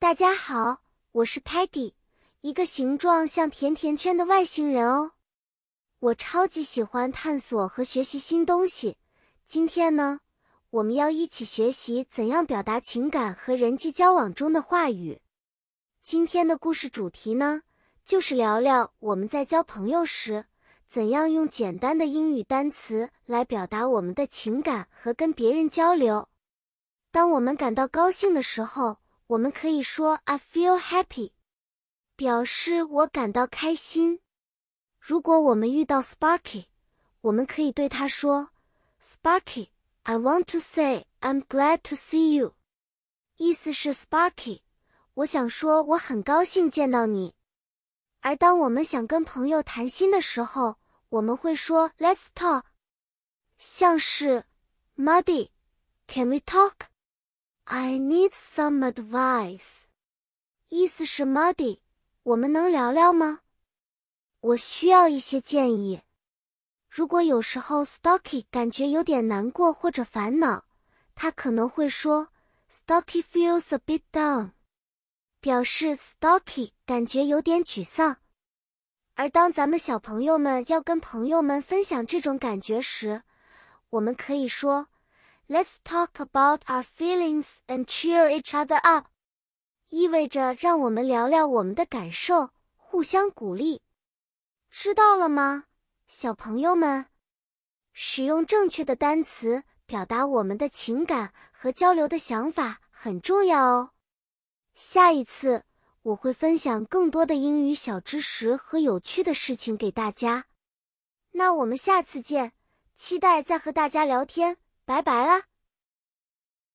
大家好，我是 Patty，一个形状像甜甜圈的外星人哦。我超级喜欢探索和学习新东西。今天呢，我们要一起学习怎样表达情感和人际交往中的话语。今天的故事主题呢，就是聊聊我们在交朋友时，怎样用简单的英语单词来表达我们的情感和跟别人交流。当我们感到高兴的时候，我们可以说 "I feel happy"，表示我感到开心。如果我们遇到 Sparky，我们可以对他说 "Sparky，I want to say I'm glad to see you"，意思是 Sparky，我想说我很高兴见到你。而当我们想跟朋友谈心的时候，我们会说 "Let's talk"，像是 Muddy，Can we talk？" I need some advice，意思是 Muddy，我们能聊聊吗？我需要一些建议。如果有时候 Stocky 感觉有点难过或者烦恼，他可能会说 Stocky feels a bit down，表示 Stocky 感觉有点沮丧。而当咱们小朋友们要跟朋友们分享这种感觉时，我们可以说。Let's talk about our feelings and cheer each other up，意味着让我们聊聊我们的感受，互相鼓励。知道了吗，小朋友们？使用正确的单词表达我们的情感和交流的想法很重要哦。下一次我会分享更多的英语小知识和有趣的事情给大家。那我们下次见，期待再和大家聊天。拜拜啦！